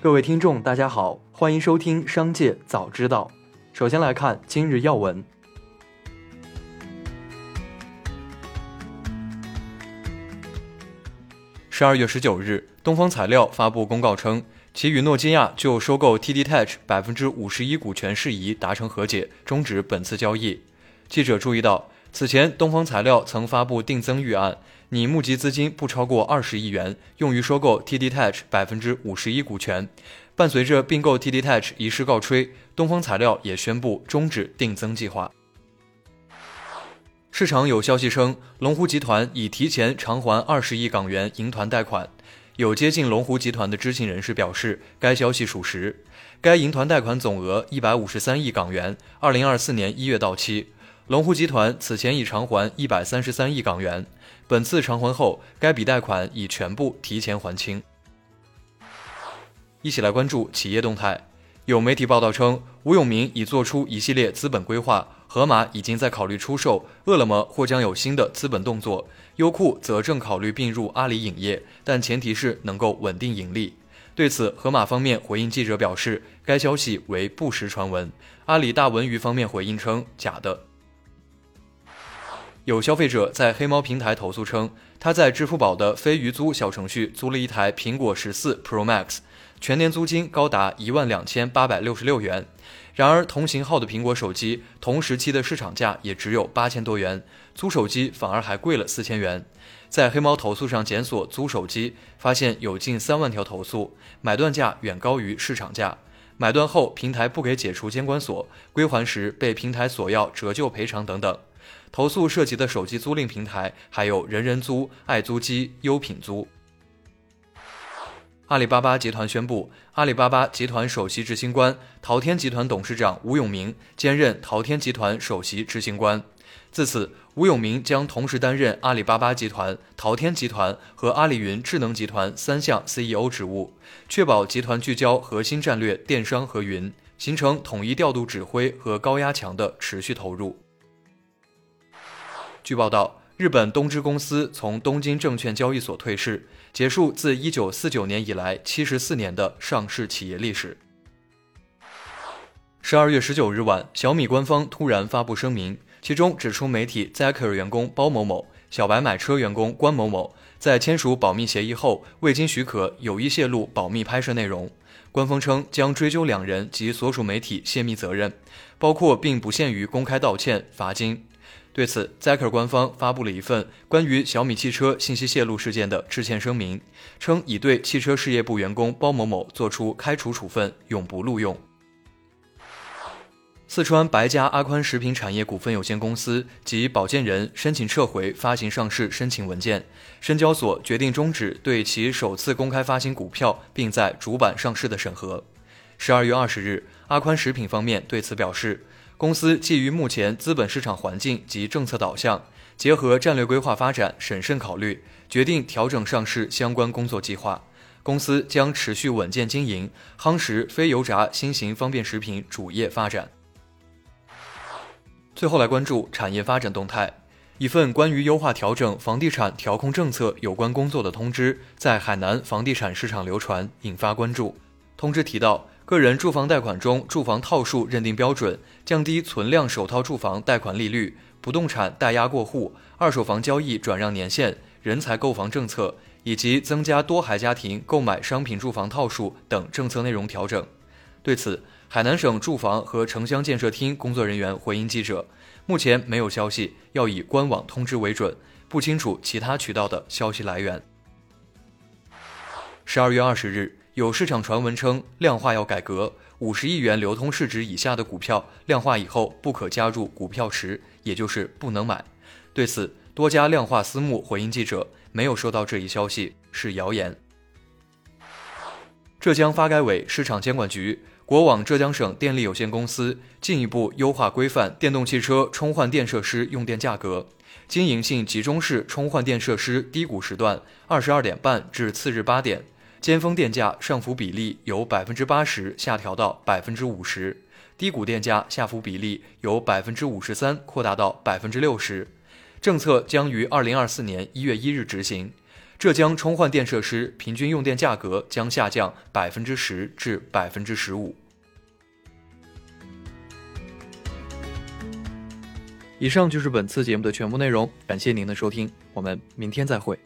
各位听众，大家好，欢迎收听《商界早知道》。首先来看今日要闻。十二月十九日，东方材料发布公告称，其与诺基亚就收购 TD Tech 百分之五十一股权事宜达成和解，终止本次交易。记者注意到，此前东方材料曾发布定增预案。拟募集资金不超过二十亿元，用于收购 TD Tech 百分之五十一股权。伴随着并购 TD Tech 一事告吹，东方材料也宣布终止定增计划。市场有消息称，龙湖集团已提前偿还二十亿港元银团贷款。有接近龙湖集团的知情人士表示，该消息属实。该银团贷款总额一百五十三亿港元，二零二四年一月到期。龙湖集团此前已偿还一百三十三亿港元。本次偿还后，该笔贷款已全部提前还清。一起来关注企业动态。有媒体报道称，吴永明已做出一系列资本规划，盒马已经在考虑出售，饿了么或将有新的资本动作，优酷则正考虑并入阿里影业，但前提是能够稳定盈利。对此，盒马方面回应记者表示，该消息为不实传闻。阿里大文娱方面回应称，假的。有消费者在黑猫平台投诉称，他在支付宝的飞鱼租小程序租了一台苹果十四 Pro Max，全年租金高达一万两千八百六十六元。然而，同型号的苹果手机同时期的市场价也只有八千多元，租手机反而还贵了四千元。在黑猫投诉上检索租手机，发现有近三万条投诉，买断价远高于市场价。买断后，平台不给解除监管锁，归还时被平台索要折旧赔偿等等。投诉涉及的手机租赁平台还有人人租、爱租机、优品租。阿里巴巴集团宣布，阿里巴巴集团首席执行官、淘天集团董事长吴永明兼任淘天集团首席执行官。自此，吴永明将同时担任阿里巴巴集团、淘天集团和阿里云智能集团三项 CEO 职务，确保集团聚焦核心战略电商和云，形成统一调度指挥和高压强的持续投入。据报道，日本东芝公司从东京证券交易所退市，结束自1949年以来74年的上市企业历史。十二月十九日晚，小米官方突然发布声明，其中指出媒体 Zaker 员工包某某、小白买车员工关某某在签署保密协议后，未经许可有意泄露保密拍摄内容。官方称将追究两人及所属媒体泄密责任，包括并不限于公开道歉、罚金。对此，Zaker 官方发布了一份关于小米汽车信息泄露事件的致歉声明，称已对汽车事业部员工包某某作出开除处分，永不录用。四川白家阿宽食品产业股份有限公司及保荐人申请撤回发行上市申请文件，深交所决定终止对其首次公开发行股票并在主板上市的审核。十二月二十日，阿宽食品方面对此表示。公司基于目前资本市场环境及政策导向，结合战略规划发展，审慎考虑，决定调整上市相关工作计划。公司将持续稳健经营，夯实非油炸新型方便食品主业发展。最后来关注产业发展动态，一份关于优化调整房地产调控政策有关工作的通知在海南房地产市场流传，引发关注。通知提到。个人住房贷款中住房套数认定标准，降低存量首套住房贷款利率，不动产代押过户，二手房交易转让年限，人才购房政策，以及增加多孩家庭购买商品住房套数等政策内容调整。对此，海南省住房和城乡建设厅工作人员回应记者，目前没有消息，要以官网通知为准，不清楚其他渠道的消息来源。十二月二十日。有市场传闻称，量化要改革，五十亿元流通市值以下的股票量化以后不可加入股票池，也就是不能买。对此，多家量化私募回应记者，没有收到这一消息，是谣言。浙江发改委、市场监管局、国网浙江省电力有限公司进一步优化规范电动汽车充换电设施用电价格，经营性集中式充换电设施低谷时段，二十二点半至次日八点。尖峰电价上浮比例由百分之八十下调到百分之五十低谷电价下浮比例由百分之五十三扩大到百分之六十。政策将于二零二四年一月一日执行浙江充换电设施平均用电价格将下降百分之十至百分之十五。以上就是本次节目的全部内容感谢您的收听我们明天再会。